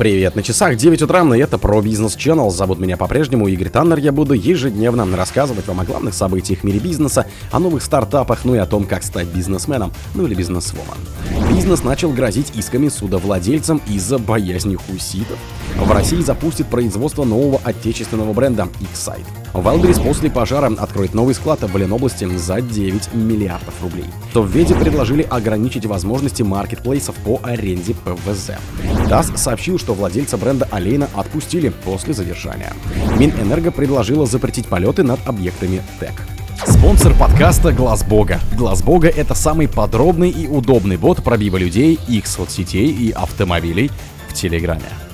Привет, на часах 9 утра, и это про бизнес Channel. Зовут меня по-прежнему Игорь Таннер. Я буду ежедневно рассказывать вам о главных событиях в мире бизнеса, о новых стартапах, ну и о том, как стать бизнесменом, ну или бизнесвоман. Бизнес начал грозить исками судовладельцам из-за боязни хуситов. В России запустит производство нового отечественного бренда X-Site. Валберис после пожара откроет новый склад в Ленобласти за 9 миллиардов рублей. То в Веде предложили ограничить возможности маркетплейсов по аренде ПВЗ. ТАСС сообщил, что владельца бренда Олейна отпустили после задержания. Минэнерго предложила запретить полеты над объектами ТЭК. Спонсор подкаста Глаз Бога. Глаз Бога это самый подробный и удобный бот пробива людей, их соцсетей и автомобилей в Телеграме.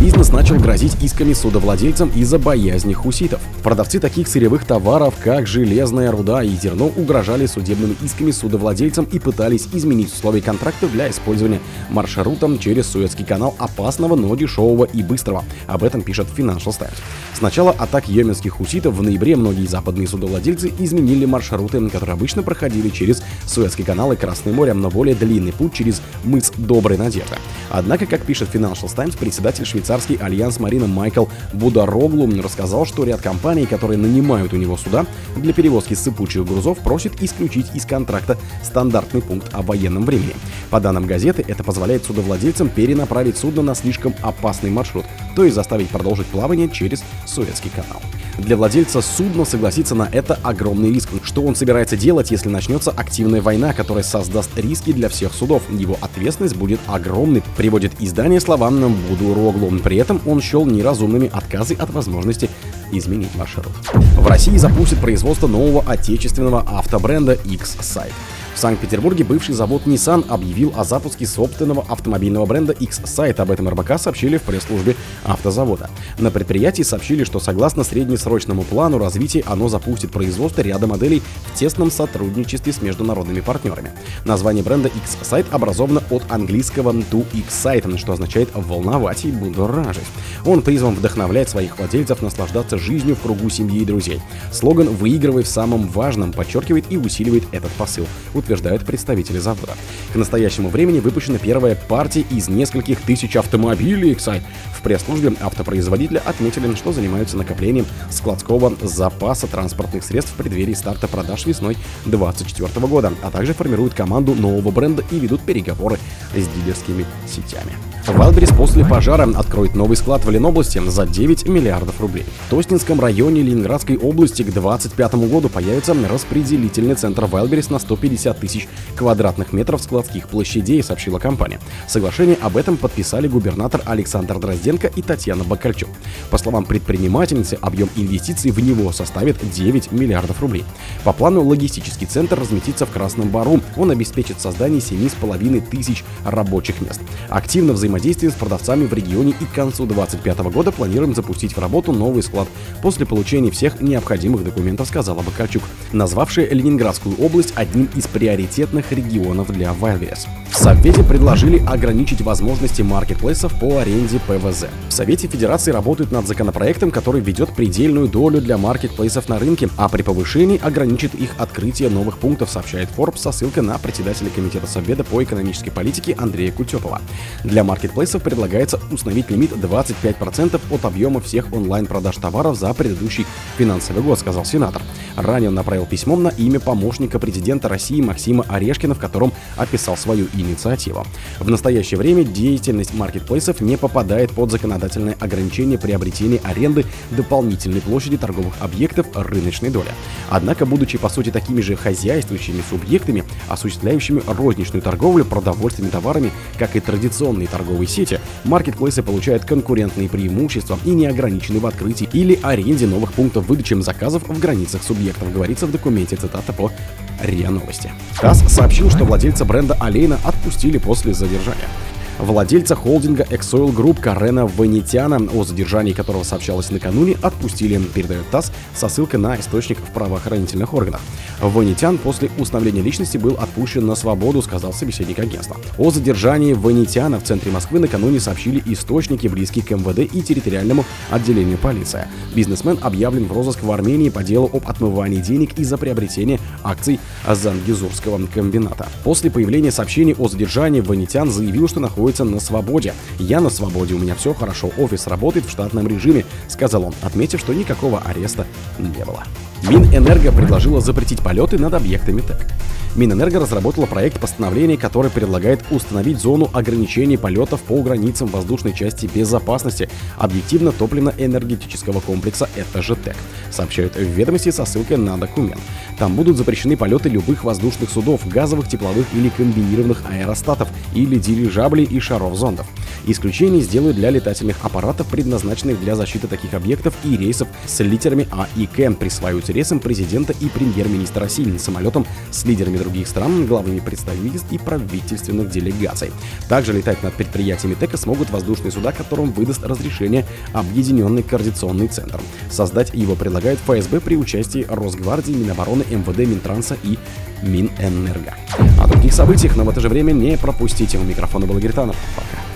Бизнес начал грозить исками судовладельцам из-за боязни хуситов. Продавцы таких сырьевых товаров, как железная руда и зерно, угрожали судебными исками судовладельцам и пытались изменить условия контракта для использования маршрутом через Суэцкий канал опасного, но дешевого и быстрого. Об этом пишет Financial Times. С начала атак йеменских хуситов в ноябре многие западные судовладельцы изменили маршруты, которые обычно проходили через Суэцкий канал и Красное море, но более длинный путь через мыс Доброй Надежды. Однако, как пишет Financial Times, председатель швейцарский альянс Марина Майкл Будароглу рассказал, что ряд компаний, которые нанимают у него суда для перевозки сыпучих грузов, просит исключить из контракта стандартный пункт о военном времени. По данным газеты, это позволяет судовладельцам перенаправить судно на слишком опасный маршрут, то есть заставить продолжить плавание через Суэцкий канал. Для владельца судна согласиться на это огромный риск. Что он собирается делать, если начнется активная война, которая создаст риски для всех судов? Его ответственность будет огромной, приводит издание словам Буду Роглу. При этом он счел неразумными отказы от возможности изменить маршрут. В России запустят производство нового отечественного автобренда X-Site. В Санкт-Петербурге бывший завод Nissan объявил о запуске собственного автомобильного бренда X-Site. Об этом РБК сообщили в пресс-службе автозавода. На предприятии сообщили, что согласно среднесрочному плану развития оно запустит производство ряда моделей в тесном сотрудничестве с международными партнерами. Название бренда X-Site образовано от английского to excite, что означает волновать и будоражить. Он призван вдохновлять своих владельцев наслаждаться жизнью в кругу семьи и друзей. Слоган «Выигрывай в самом важном» подчеркивает и усиливает этот посыл утверждают представители завода. К настоящему времени выпущена первая партия из нескольких тысяч автомобилей Excite. В пресс-службе автопроизводителя отметили, что занимаются накоплением складского запаса транспортных средств в преддверии старта продаж весной 2024 года, а также формируют команду нового бренда и ведут переговоры с дилерскими сетями. Wildberries после пожара откроет новый склад в Ленобласти за 9 миллиардов рублей. В Тоснинском районе Ленинградской области к 2025 году появится распределительный центр Wildberries на 150 тысяч квадратных метров складских площадей, сообщила компания. Соглашение об этом подписали губернатор Александр Дрозденко и Татьяна Бакальчук. По словам предпринимательницы, объем инвестиций в него составит 9 миллиардов рублей. По плану логистический центр разместится в Красном Бару. Он обеспечит создание 7,5 тысяч рабочих мест. Активно взаимодействует взаимодействием с продавцами в регионе и к концу 2025 года планируем запустить в работу новый склад после получения всех необходимых документов, сказала Бакарчук, назвавшая Ленинградскую область одним из приоритетных регионов для Wildberries. В Совете предложили ограничить возможности маркетплейсов по аренде ПВЗ. В Совете Федерации работают над законопроектом, который ведет предельную долю для маркетплейсов на рынке, а при повышении ограничит их открытие новых пунктов, сообщает Forbes со ссылкой на председателя Комитета Совета по экономической политике Андрея Кутепова. Для маркетплейсов предлагается установить лимит 25% от объема всех онлайн-продаж товаров за предыдущий финансовый год, сказал сенатор. Ранее он направил письмо на имя помощника президента России Максима Орешкина, в котором описал свою инициативу. В настоящее время деятельность маркетплейсов не попадает под законодательное ограничение приобретения аренды дополнительной площади торговых объектов рыночной доли. Однако, будучи по сути такими же хозяйствующими субъектами, осуществляющими розничную торговлю продовольственными товарами, как и традиционные торговые торговой сети, маркетплейсы получают конкурентные преимущества и не ограничены в открытии или аренде новых пунктов выдачи заказов в границах субъектов, говорится в документе. Цитата по РИА Новости. ТАСС сообщил, что владельца бренда Олейна отпустили после задержания владельца холдинга Exoil Group Карена Ванитяна, о задержании которого сообщалось накануне, отпустили, передает ТАСС со ссылкой на источник в правоохранительных органах. Ванитян после установления личности был отпущен на свободу, сказал собеседник агентства. О задержании Ванитяна в центре Москвы накануне сообщили источники, близкие к МВД и территориальному отделению полиции. Бизнесмен объявлен в розыск в Армении по делу об отмывании денег из-за приобретения акций Зангизурского комбината. После появления сообщений о задержании Ванитян заявил, что находится находится на свободе. Я на свободе, у меня все хорошо, офис работает в штатном режиме, сказал он, отметив, что никакого ареста не было. Минэнерго предложила запретить полеты над объектами ТЭК. Минэнерго разработала проект постановления, который предлагает установить зону ограничений полетов по границам воздушной части безопасности объективно-топливно-энергетического комплекса это же ТЭК, сообщают в ведомости со ссылкой на документ. Там будут запрещены полеты любых воздушных судов, газовых, тепловых или комбинированных аэростатов или дирижаблей и шаров зондов. Исключение сделают для летательных аппаратов, предназначенных для защиты таких объектов и рейсов с литерами А и К, присваиваются рейсам президента и премьер-министра России, самолетам с лидерами других стран, главами представительств и правительственных делегаций. Также летать над предприятиями ТЭКа смогут воздушные суда, которым выдаст разрешение Объединенный координационный центр. Создать его предлагают ФСБ при участии Росгвардии, Минобороны, МВД, Минтранса и Минэнерго. О других событиях, но в это же время не пропустите. У микрофона был Гританов. Пока.